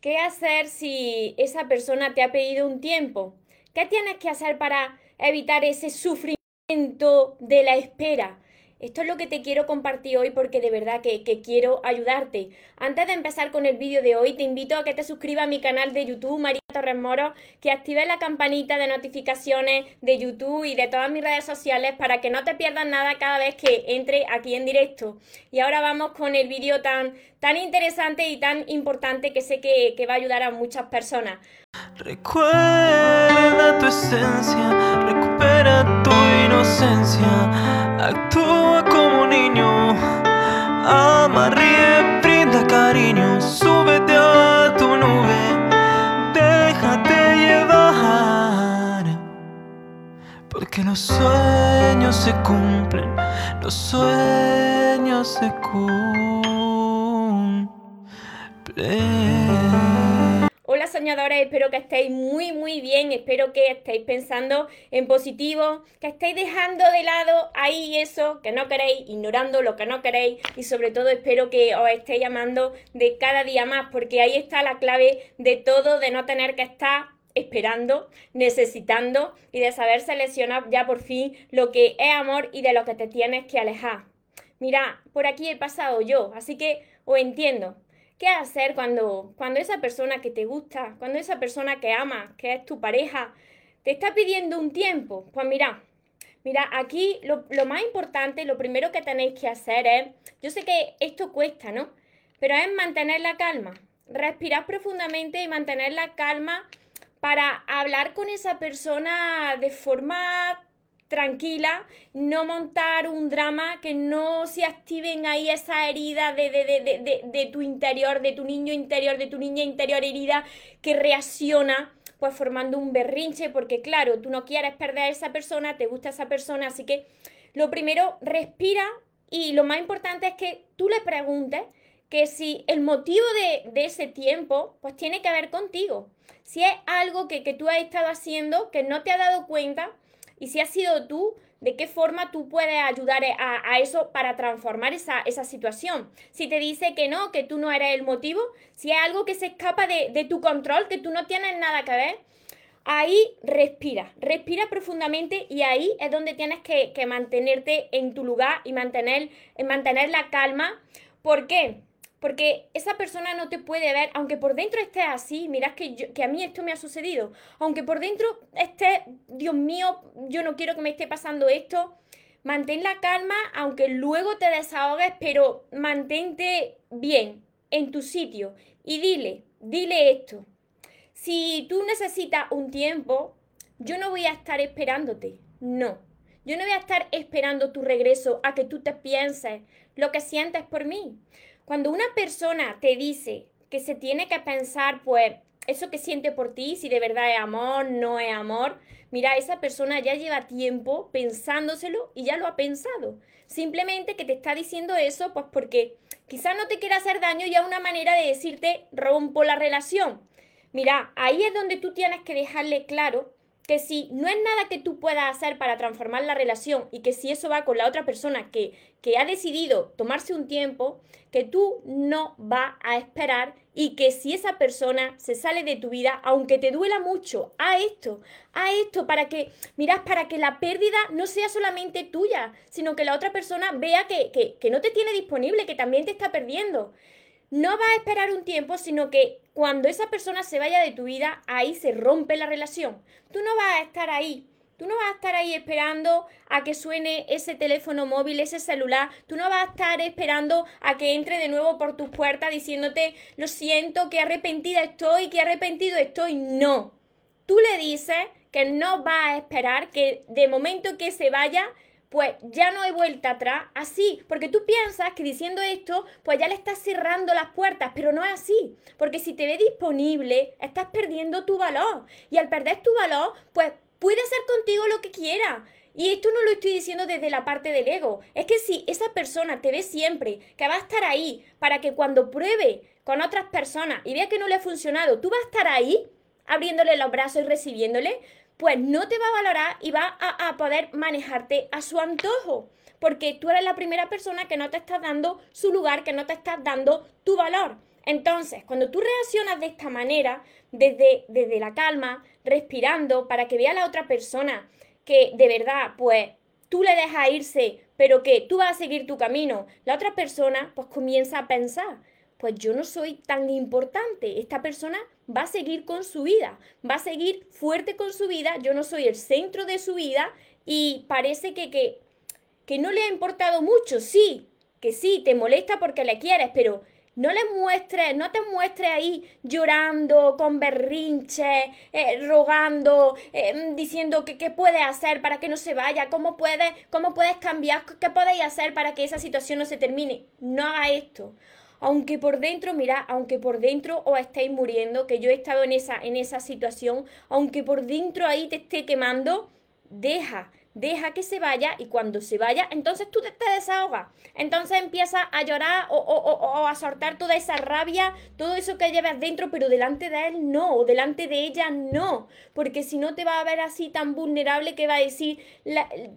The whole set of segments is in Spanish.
¿Qué hacer si esa persona te ha pedido un tiempo? ¿Qué tienes que hacer para evitar ese sufrimiento de la espera? Esto es lo que te quiero compartir hoy porque de verdad que, quiero ayudarte. Antes de empezar con el vídeo de hoy, te invito a que te suscribas a mi canal de YouTube, María Torres Moro, que actives la campanita de notificaciones de YouTube y de todas mis redes sociales para que no te pierdas nada cada vez que entre aquí en directo. Y ahora vamos con el vídeo tan, tan interesante y tan importante que sé que, que va a ayudar a muchas personas. Recuerda tu esencia, recupera tu inocencia, actúa los sueños se cumplen, los sueños se cumplen. Hola soñadores, espero que estéis muy muy bien, espero que estéis pensando en positivo, que estéis dejando de lado ahí eso que no queréis, ignorando lo que no queréis y sobre todo espero que os estéis llamando de cada día más porque ahí está la clave de todo, de no tener que estar esperando, necesitando y de saber seleccionar ya por fin lo que es amor y de lo que te tienes que alejar. Mira, por aquí he pasado yo, así que os entiendo. ¿Qué hacer cuando, cuando esa persona que te gusta, cuando esa persona que ama, que es tu pareja, te está pidiendo un tiempo? Pues mira, mira, aquí lo, lo más importante, lo primero que tenéis que hacer es, yo sé que esto cuesta, ¿no? Pero es mantener la calma, respirar profundamente y mantener la calma para hablar con esa persona de forma tranquila, no montar un drama, que no se activen ahí esa herida de, de, de, tu interior, de tu niño interior, de tu niña interior herida que reacciona pues formando un berrinche, porque claro, tú no quieres perder a esa persona, te gusta esa persona, así que lo primero, respira y lo más importante es que tú le preguntes que si el motivo de, ese tiempo, pues tiene que ver contigo. Si es algo que, que tú has estado haciendo, que no te has dado cuenta, y si has sido tú, de qué forma tú puedes ayudar a, eso para transformar esa, situación. Si te dice que no, que tú no eres el motivo, si es algo que se escapa de, tu control, que tú no tienes nada que ver, ahí respira, respira profundamente y ahí es donde tienes que, mantenerte en tu lugar y mantener, mantener la calma. ¿Por qué? Porque esa persona no te puede ver, aunque por dentro estés así, mirad que, que a mí esto me ha sucedido, aunque por dentro estés, Dios mío, yo no quiero que me esté pasando esto, mantén la calma, aunque luego te desahogues, pero mantente bien en tu sitio y dile, dile esto. Si tú necesitas un tiempo, yo no voy a estar esperándote, no. Yo no voy a estar esperando tu regreso a que tú te pienses lo que sientes por mí. Cuando una persona te dice que se tiene que pensar, pues, eso que siente por ti, si de verdad es amor, no es amor, mira, esa persona ya lleva tiempo pensándoselo y ya lo ha pensado. Simplemente que te está diciendo eso, pues porque quizás no te quiera hacer daño y es una manera de decirte rompo la relación. Mira, ahí es donde tú tienes que dejarle claro que si no es nada que tú puedas hacer para transformar la relación y que si eso va con la otra persona que, que ha decidido tomarse un tiempo, que tú no vas a esperar y que si esa persona se sale de tu vida, aunque te duela mucho, a esto, a esto, para que, miras, para que la pérdida no sea solamente tuya, sino que la otra persona vea que, que, que no te tiene disponible, que también te está perdiendo no va a esperar un tiempo, sino que cuando esa persona se vaya de tu vida, ahí se rompe la relación. Tú no vas a estar ahí. Tú no vas a estar ahí esperando a que suene ese teléfono móvil, ese celular. Tú no vas a estar esperando a que entre de nuevo por tus puertas diciéndote, lo siento, que arrepentida estoy, que arrepentido estoy. No. Tú le dices que no vas a esperar que de momento que se vaya, pues ya no hay vuelta atrás, así, porque tú piensas que diciendo esto, pues ya le estás cerrando las puertas, pero no es así, porque si te ve disponible, estás perdiendo tu valor, y al perder tu valor, pues puede hacer contigo lo que quiera. Y esto no lo estoy diciendo desde la parte del ego, es que si esa persona te ve siempre, que va a estar ahí, para que cuando pruebe con otras personas y vea que no le ha funcionado, tú vas a estar ahí, abriéndole los brazos y recibiéndole, pues no te va a valorar y va a, poder manejarte a su antojo. Porque tú eres la primera persona que no te estás dando su lugar, que no te estás dando tu valor. Entonces, cuando tú reaccionas de esta manera, desde, desde la calma, respirando, para que vea la otra persona que de verdad, pues tú le dejas irse, pero que tú vas a seguir tu camino, la otra persona pues comienza a pensar, pues yo no soy tan importante, esta persona va a seguir con su vida, va a seguir fuerte con su vida, yo no soy el centro de su vida y parece que, que, que no le ha importado mucho, sí, que sí, te molesta porque le quieres, pero no le muestres, no te muestres ahí llorando, con berrinches, eh, rogando, eh, diciendo que qué puedes hacer para que no se vaya, cómo puedes, cómo puedes cambiar, qué podéis hacer para que esa situación no se termine. No haga esto. Aunque por dentro, mira, aunque por dentro os estéis muriendo, que yo he estado en esa, en esa situación, aunque por dentro ahí te esté quemando, deja, deja que se vaya y cuando se vaya, entonces tú te, desahogas. Entonces empiezas a llorar o, a soltar toda esa rabia, todo eso que llevas dentro, pero delante de él no, o delante de ella no, porque si no te va a ver así tan vulnerable que va a decir,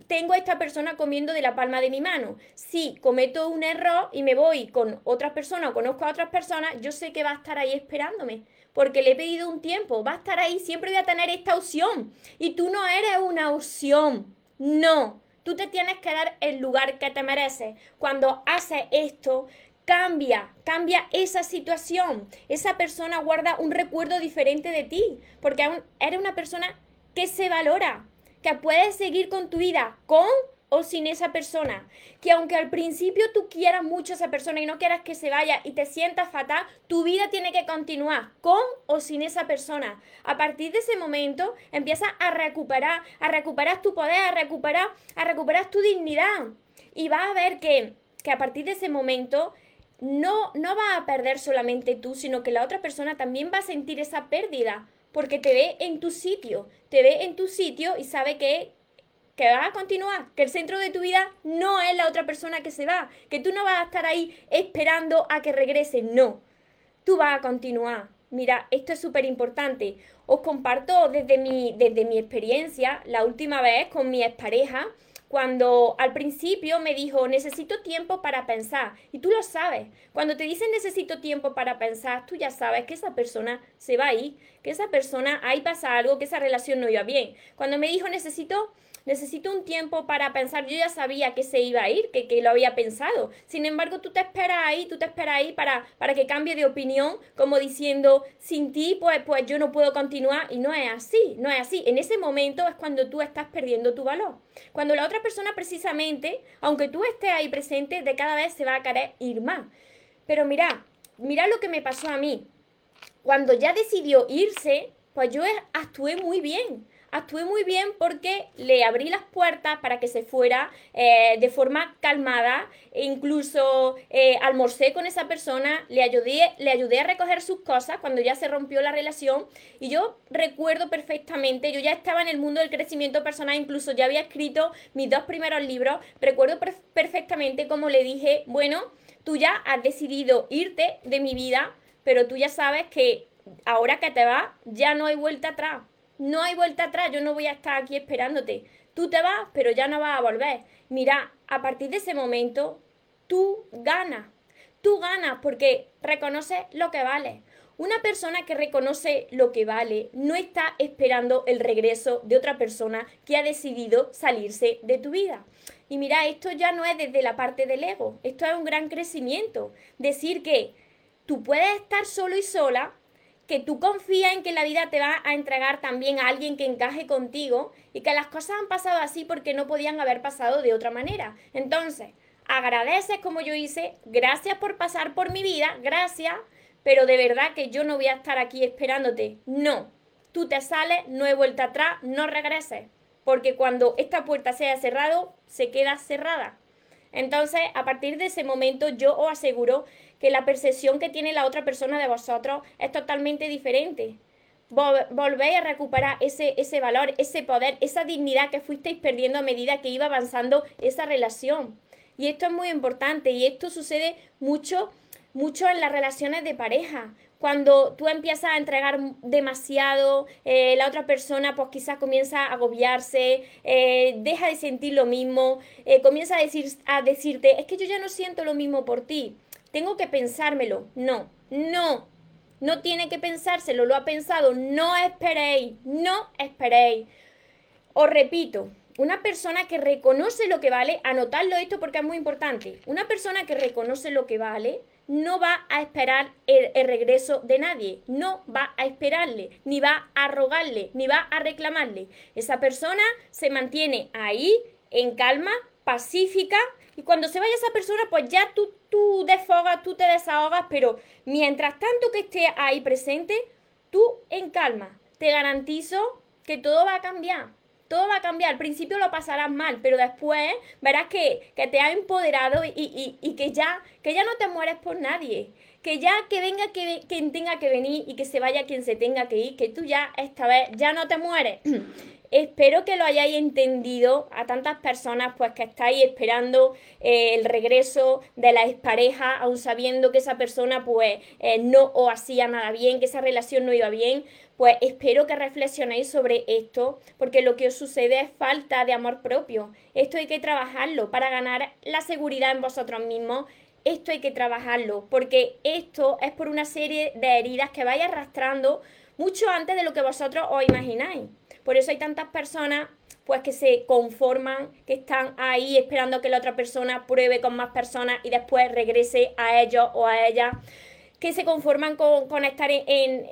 tengo a esta persona comiendo de la palma de mi mano. Si cometo un error y me voy con otras personas o conozco a otras personas, yo sé que va a estar ahí esperándome porque le he pedido un tiempo, va a estar ahí, siempre voy a tener esta opción. Y tú no eres una opción. No, tú te tienes que dar el lugar que te mereces. Cuando haces esto, cambia, cambia esa situación. Esa persona guarda un recuerdo diferente de ti, porque eres una persona que se valora, que puedes seguir con tu vida con o sin esa persona. Que aunque al principio tú quieras mucho a esa persona y no quieras que se vaya y te sientas fatal, tu vida tiene que continuar con o sin esa persona. A partir de ese momento empiezas a recuperar, a recuperar tu poder, a recuperar, a recuperar tu dignidad. Y vas a ver que, que a partir de ese momento no, no vas a perder solamente tú, sino que la otra persona también va a sentir esa pérdida porque te ve en tu sitio, te ve en tu sitio y sabe que que vas a continuar, que el centro de tu vida no es la otra persona que se va, que tú no vas a estar ahí esperando a que regrese, no, tú vas a continuar. Mira, esto es súper importante. Os comparto desde mi, desde mi experiencia, la última vez con mi expareja, cuando al principio me dijo, necesito tiempo para pensar. Y tú lo sabes. Cuando te dicen necesito tiempo para pensar, tú ya sabes que esa persona se va ahí, que esa persona ahí pasa algo, que esa relación no iba bien. Cuando me dijo necesito necesito un tiempo para pensar, yo ya sabía que se iba a ir, que, que lo había pensado. Sin embargo, tú te esperas ahí, tú te esperas ahí para, para que cambie de opinión, como diciendo, sin ti, pues, pues yo no puedo continuar. Y no es así, no es así. En ese momento es cuando tú estás perdiendo tu valor. Cuando la otra persona precisamente, aunque tú estés ahí presente, de cada vez se va a querer ir más. Pero mira, mira lo que me pasó a mí. Cuando ya decidió irse, pues yo actué muy bien actué muy bien porque le abrí las puertas para que se fuera eh, de forma calmada, e incluso eh, almorcé con esa persona, le ayudé, le ayudé a recoger sus cosas cuando ya se rompió la relación y yo recuerdo perfectamente, yo ya estaba en el mundo del crecimiento personal, incluso ya había escrito mis dos primeros libros, recuerdo perfectamente como le dije, bueno, tú ya has decidido irte de mi vida, pero tú ya sabes que ahora que te vas, ya no hay vuelta atrás. No hay vuelta atrás, yo no voy a estar aquí esperándote. Tú te vas, pero ya no vas a volver. Mira, a partir de ese momento, tú ganas. Tú ganas porque reconoces lo que vale. Una persona que reconoce lo que vale no está esperando el regreso de otra persona que ha decidido salirse de tu vida. Y mira, esto ya no es desde la parte del ego, esto es un gran crecimiento. Decir que tú puedes estar solo y sola, que tú confías en que la vida te va a entregar también a alguien que encaje contigo y que las cosas han pasado así porque no podían haber pasado de otra manera. Entonces, agradeces como yo hice, gracias por pasar por mi vida, gracias, pero de verdad que yo no voy a estar aquí esperándote. No, tú te sales, no he vuelta atrás, no regreses, porque cuando esta puerta se haya cerrado, se queda cerrada. Entonces, a partir de ese momento, yo os aseguro que la percepción que tiene la otra persona de vosotros es totalmente diferente. volvéis a recuperar ese, ese valor, ese poder, esa dignidad que fuisteis perdiendo a medida que iba avanzando esa relación. Y esto es muy importante y esto sucede mucho, mucho en las relaciones de pareja. Cuando tú empiezas a entregar demasiado, eh, la otra persona pues quizás comienza a agobiarse, eh, deja de sentir lo mismo, eh, comienza a, decir, a decirte, es que yo ya no siento lo mismo por ti tengo que pensármelo. No, No, no tiene que pensárselo, lo ha pensado. No esperéis, no esperéis. Os repito, una persona que reconoce lo que vale, anotadlo esto porque es muy importante. Una persona que reconoce lo que vale no va a esperar el, el, regreso de nadie, no va a esperarle, ni va a rogarle, ni va a reclamarle. Esa persona se mantiene ahí en calma, pacífica, y cuando se vaya esa persona, pues ya tú, tú desfogas, tú te desahogas, pero mientras tanto que esté ahí presente, tú en calma. Te garantizo que todo va a cambiar. Todo va a cambiar. Al principio lo pasarás mal, pero después verás que, que te ha empoderado y, y, y, que, ya, que ya no te mueres por nadie. Que ya que venga que, quien tenga que venir y que se vaya quien se tenga que ir. Que tú ya esta vez ya no te mueres. Espero que lo hayáis entendido a tantas personas pues que estáis esperando eh, el regreso de la expareja, aun sabiendo que esa persona pues eh, no os hacía nada bien, que esa relación no iba bien. Pues espero que reflexionéis sobre esto, porque lo que os sucede es falta de amor propio. Esto hay que trabajarlo para ganar la seguridad en vosotros mismos esto hay que trabajarlo, porque esto es por una serie de heridas que vais arrastrando mucho antes de lo que vosotros os imagináis. Por eso hay tantas personas pues que se conforman, que están ahí esperando que la otra persona pruebe con más personas y después regrese a ellos o a ella, que se conforman con, estar en,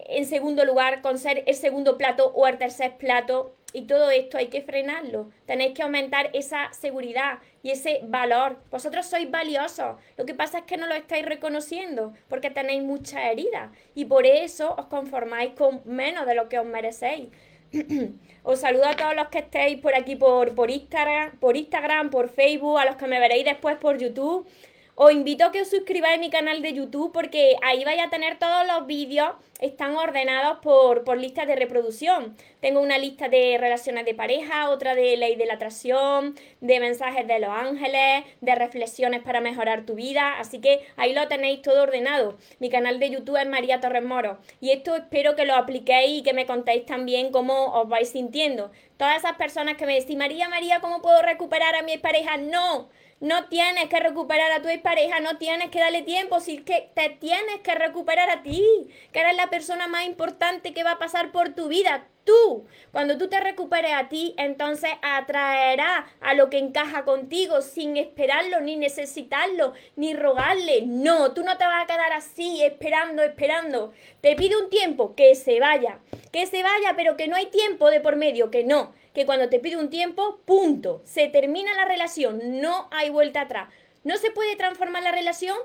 en, segundo lugar, con ser el segundo plato o el tercer plato. Y todo esto hay que frenarlo. Tenéis que aumentar esa seguridad y ese valor. Vosotros sois valiosos. Lo que pasa es que no lo estáis reconociendo porque tenéis muchas heridas. Y por eso os conformáis con menos de lo que os merecéis. Os saludo a todos los que estéis por aquí por, por, Instagram, por Instagram, por Facebook, a los que me veréis después por YouTube. Os invito a que os suscribáis a mi canal de YouTube porque ahí vais a tener todos los vídeos, están ordenados por, por listas de reproducción. Tengo una lista de relaciones de pareja, otra de ley de la atracción, de mensajes de los ángeles, de reflexiones para mejorar tu vida, así que ahí lo tenéis todo ordenado. Mi canal de YouTube es María Torres Moro y esto espero que lo apliquéis y que me contéis también cómo os vais sintiendo. Todas esas personas que me decís, María, María, ¿cómo puedo recuperar a mi pareja? No no tienes que recuperar a tu pareja, no tienes que darle tiempo, si que te tienes que recuperar a ti, que eres la persona más importante que va a pasar por tu vida, tú. Cuando tú te recuperes a ti, entonces atraerá a lo que encaja contigo sin esperarlo, ni necesitarlo, ni rogarle. No, tú no te vas a quedar así, esperando, esperando. Te pide un tiempo, que se vaya, que se vaya, pero que no hay tiempo de por medio, que no que cuando te pide un tiempo, punto, se termina la relación, no hay vuelta atrás. No se puede transformar la relación,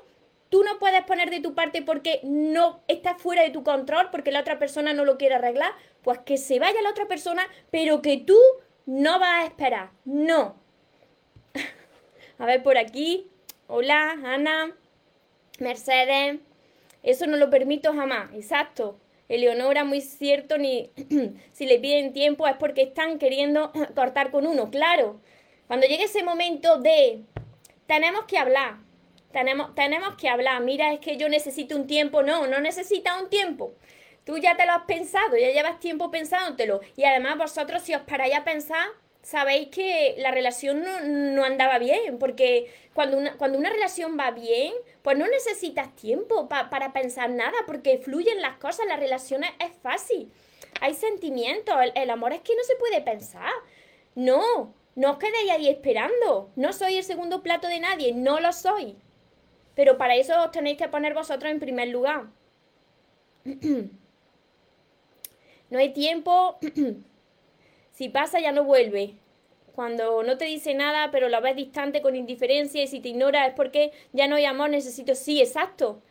tú no puedes poner de tu parte porque no está fuera de tu control, porque la otra persona no lo quiere arreglar, pues que se vaya la otra persona, pero que tú no vas a esperar, no. a ver por aquí, hola, Ana, Mercedes, eso no lo permito jamás, exacto. Eleonora, muy cierto, ni si le piden tiempo es porque están queriendo cortar con uno, claro. Cuando llegue ese momento de tenemos que hablar, tenemos, tenemos que hablar, mira, es que yo necesito un tiempo, no, no necesitas un tiempo. Tú ya te lo has pensado, ya llevas tiempo pensándotelo. Y además vosotros, si os paráis a pensar, sabéis que la relación no, andaba bien, porque cuando una, cuando una relación va bien, pues no necesitas tiempo para pensar nada, porque fluyen las cosas, las relaciones es fácil. Hay sentimientos, el, amor es que no se puede pensar. No, no os quedéis ahí esperando. No soy el segundo plato de nadie, no lo soy. Pero para eso os tenéis que poner vosotros en primer lugar. no hay tiempo Si pasa ya no vuelve. Cuando no te dice nada, pero lo ves distante con indiferencia y si te ignora es porque ya no hay amor, necesito sí, exacto.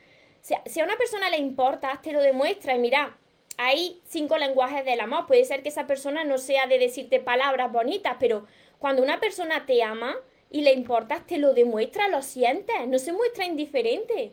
Si a una persona le importa, te lo demuestra y mira, hay cinco lenguajes del amor. Puede ser que esa persona no sea de decirte palabras bonitas, pero cuando una persona te ama y le importas, te lo demuestra, lo sientes, no se muestra indiferente.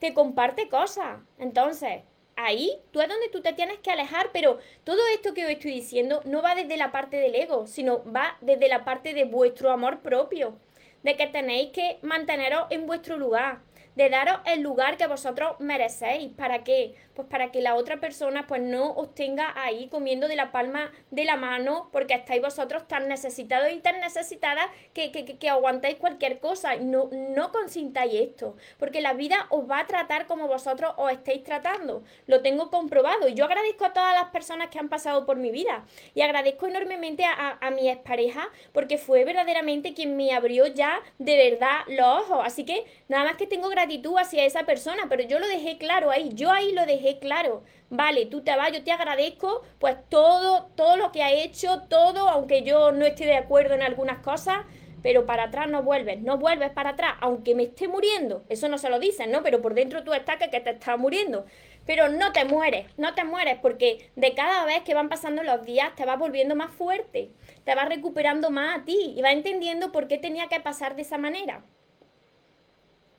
Te comparte cosas. Entonces, ahí tú es donde tú te tienes que alejar, pero todo esto que os estoy diciendo no va desde la parte del ego, sino va desde la parte de vuestro amor propio, de que tenéis que manteneros en vuestro lugar, de daros el lugar que vosotros merecéis. ¿Para qué? Pues para que la otra persona pues no os tenga ahí comiendo de la palma de la mano porque estáis vosotros tan necesitados y tan necesitadas que, que, que, aguantáis cualquier cosa. No, no consintáis esto, porque la vida os va a tratar como vosotros os estáis tratando. Lo tengo comprobado y yo agradezco a todas las personas que han pasado por mi vida y agradezco enormemente a, a mi expareja porque fue verdaderamente quien me abrió ya de verdad los ojos. Así que nada más que tengo gratitud hacia esa persona, pero yo lo dejé claro ahí, yo ahí lo dejé claro. Vale, tú te vas, yo te agradezco, pues todo, todo lo que ha hecho, todo, aunque yo no esté de acuerdo en algunas cosas, pero para atrás no vuelves, no vuelves para atrás, aunque me esté muriendo. Eso no se lo dicen, ¿no? Pero por dentro tú estás que, que te estás muriendo. Pero no te mueres, no te mueres, porque de cada vez que van pasando los días te vas volviendo más fuerte, te vas recuperando más a ti y vas entendiendo por qué tenía que pasar de esa manera.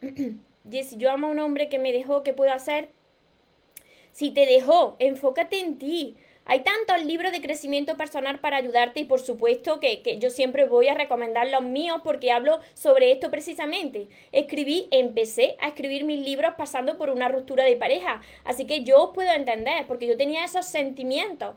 Jessy, yo amo a un hombre que me dejó, ¿qué puedo hacer? Si te dejó, enfócate en ti. Hay tantos libros de crecimiento personal para ayudarte y por supuesto que, que, yo siempre voy a recomendar los míos porque hablo sobre esto precisamente. Escribí, empecé a escribir mis libros pasando por una ruptura de pareja, así que yo os puedo entender porque yo tenía esos sentimientos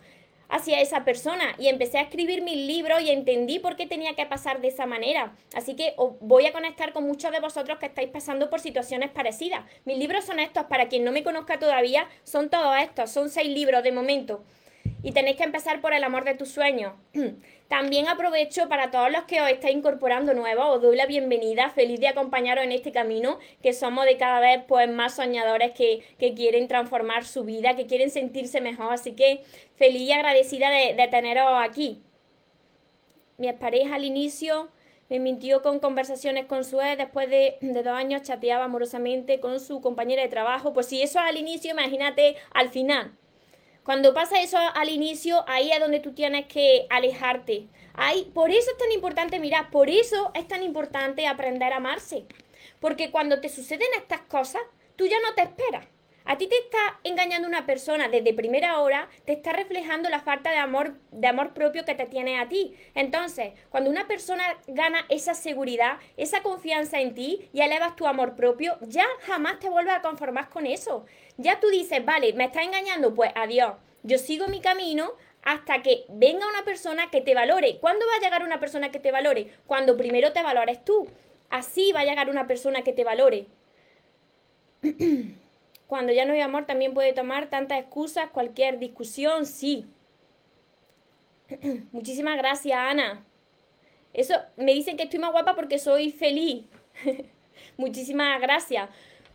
hacia esa persona y empecé a escribir mis libros y entendí por qué tenía que pasar de esa manera. Así que voy a conectar con muchos de vosotros que estáis pasando por situaciones parecidas. Mis libros son estos, para quien no me conozca todavía, son todos estos, son seis libros de momento y tenéis que empezar por el amor de tus sueños. También aprovecho para todos los que os estáis incorporando nuevos, os doy la bienvenida, feliz de acompañaros en este camino, que somos de cada vez pues más soñadores que, quieren transformar su vida, que quieren sentirse mejor, así que feliz y agradecida de, teneros aquí. Mi pareja al inicio me mintió con conversaciones con su ex, después de, de, dos años chateaba amorosamente con su compañera de trabajo. Pues si eso es al inicio, imagínate al final. Cuando pasa eso al inicio, ahí es donde tú tienes que alejarte. Ahí, por eso es tan importante, mira, por eso es tan importante aprender a amarse. Porque cuando te suceden estas cosas, tú ya no te esperas. A ti te está engañando una persona desde primera hora, te está reflejando la falta de amor, de amor propio que te tiene a ti. Entonces, cuando una persona gana esa seguridad, esa confianza en ti y elevas tu amor propio, ya jamás te vuelves a conformar con eso. Ya tú dices, vale, me está engañando, pues adiós. Yo sigo mi camino hasta que venga una persona que te valore. ¿Cuándo va a llegar una persona que te valore? Cuando primero te valores tú. Así va a llegar una persona que te valore. Cuando ya no hay amor también puede tomar tantas excusas, cualquier discusión, sí. Muchísimas gracias, Ana. Eso, me dicen que estoy más guapa porque soy feliz. Muchísimas gracias.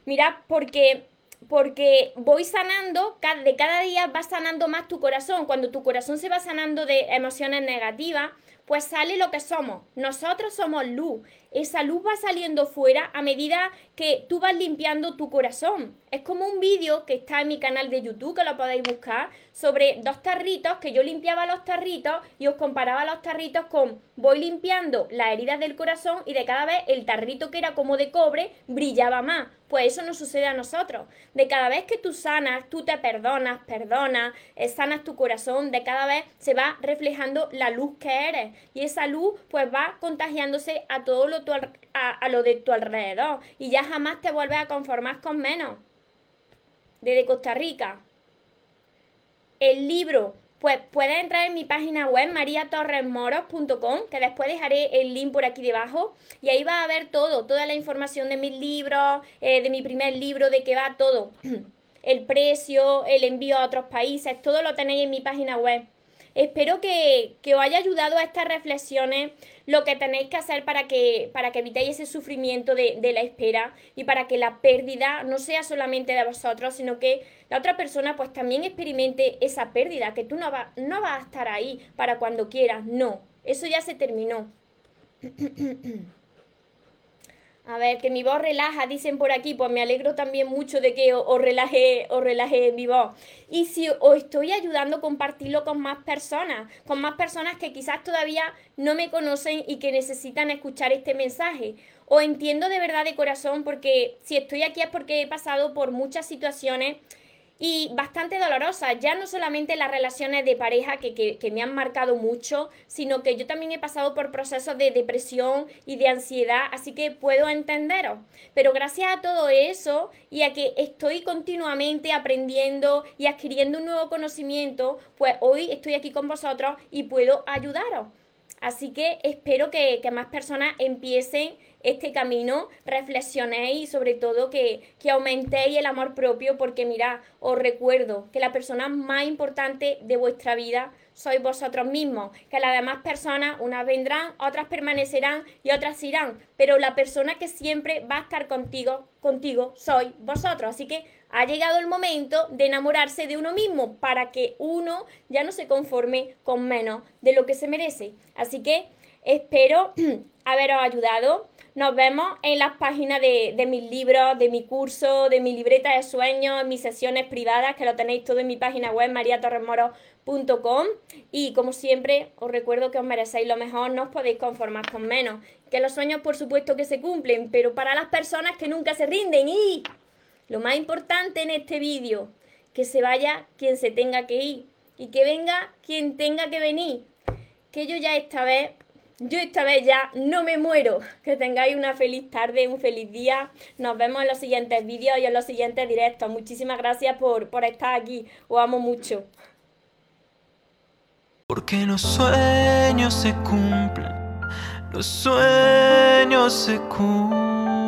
Mira, porque porque voy sanando, de cada día va sanando más tu corazón. Cuando tu corazón se va sanando de emociones negativas, pues sale lo que somos. Nosotros somos luz. Esa luz va saliendo fuera a medida que tú vas limpiando tu corazón. Es como un vídeo que está en mi canal de YouTube, que lo podéis buscar, sobre dos tarritos, que yo limpiaba los tarritos y os comparaba los tarritos con voy limpiando las heridas del corazón y de cada vez el tarrito que era como de cobre brillaba más. Pues eso nos sucede a nosotros. De cada vez que tú sanas, tú te perdonas, perdonas, eh, sanas tu corazón, de cada vez se va reflejando la luz que eres. Y esa luz pues va contagiándose a todo lo, a, lo de tu alrededor. Y ya jamás te vuelves a conformar con menos. Desde Costa Rica. El libro pues puedes entrar en mi página web mariatorresmoros.com, que después dejaré el link por aquí debajo, y ahí va a ver todo, toda la información de mis libros, eh, de mi primer libro, de qué va todo. El precio, el envío a otros países, todo lo tenéis en mi página web. Espero que, os haya ayudado a estas reflexiones lo que tenéis que hacer para que, para que evitéis ese sufrimiento de, la espera y para que la pérdida no sea solamente de vosotros, sino que la otra persona pues también experimente esa pérdida, que tú no, va, no vas a estar ahí para cuando quieras, no, eso ya se terminó. A ver, que mi voz relaja, dicen por aquí, pues me alegro también mucho de que os, relaje, os relaje mi voz. Y si os estoy ayudando, compartirlo con más personas, con más personas que quizás todavía no me conocen y que necesitan escuchar este mensaje. Os entiendo de verdad de corazón porque si estoy aquí es porque he pasado por muchas situaciones y bastante dolorosas, ya no solamente las relaciones de pareja que, que, me han marcado mucho, sino que yo también he pasado por procesos de depresión y de ansiedad, así que puedo entenderos. Pero gracias a todo eso y a que estoy continuamente aprendiendo y adquiriendo un nuevo conocimiento, pues hoy estoy aquí con vosotros y puedo ayudaros. Así que espero que, que más personas empiecen este camino, reflexionéis y sobre todo que, que aumentéis el amor propio porque mira, os recuerdo que la persona más importante de vuestra vida sois vosotros mismos, que las demás personas unas vendrán, otras permanecerán y otras irán, pero la persona que siempre va a estar contigo, contigo sois vosotros, así que ha llegado el momento de enamorarse de uno mismo para que uno ya no se conforme con menos de lo que se merece. Así que espero haberos ayudado. Nos vemos en las páginas de, mis libros, de mi curso, de mi libreta de sueños, en mis sesiones privadas, que lo tenéis todo en mi página web, mariatorresmoro.com. Y como siempre, os recuerdo que os merecéis lo mejor, no os podéis conformar con menos. Que los sueños, por supuesto, que se cumplen, pero para las personas que nunca se rinden. Y lo más importante en este vídeo, que se vaya quien se tenga que ir y que venga quien tenga que venir. Que yo ya esta vez yo esta vez ya no me muero. Que tengáis una feliz tarde, un feliz día. Nos vemos en los siguientes vídeos y en los siguientes directos. Muchísimas gracias por, por estar aquí. Os amo mucho. Porque los sueños se cumplen. Los sueños se cumplen.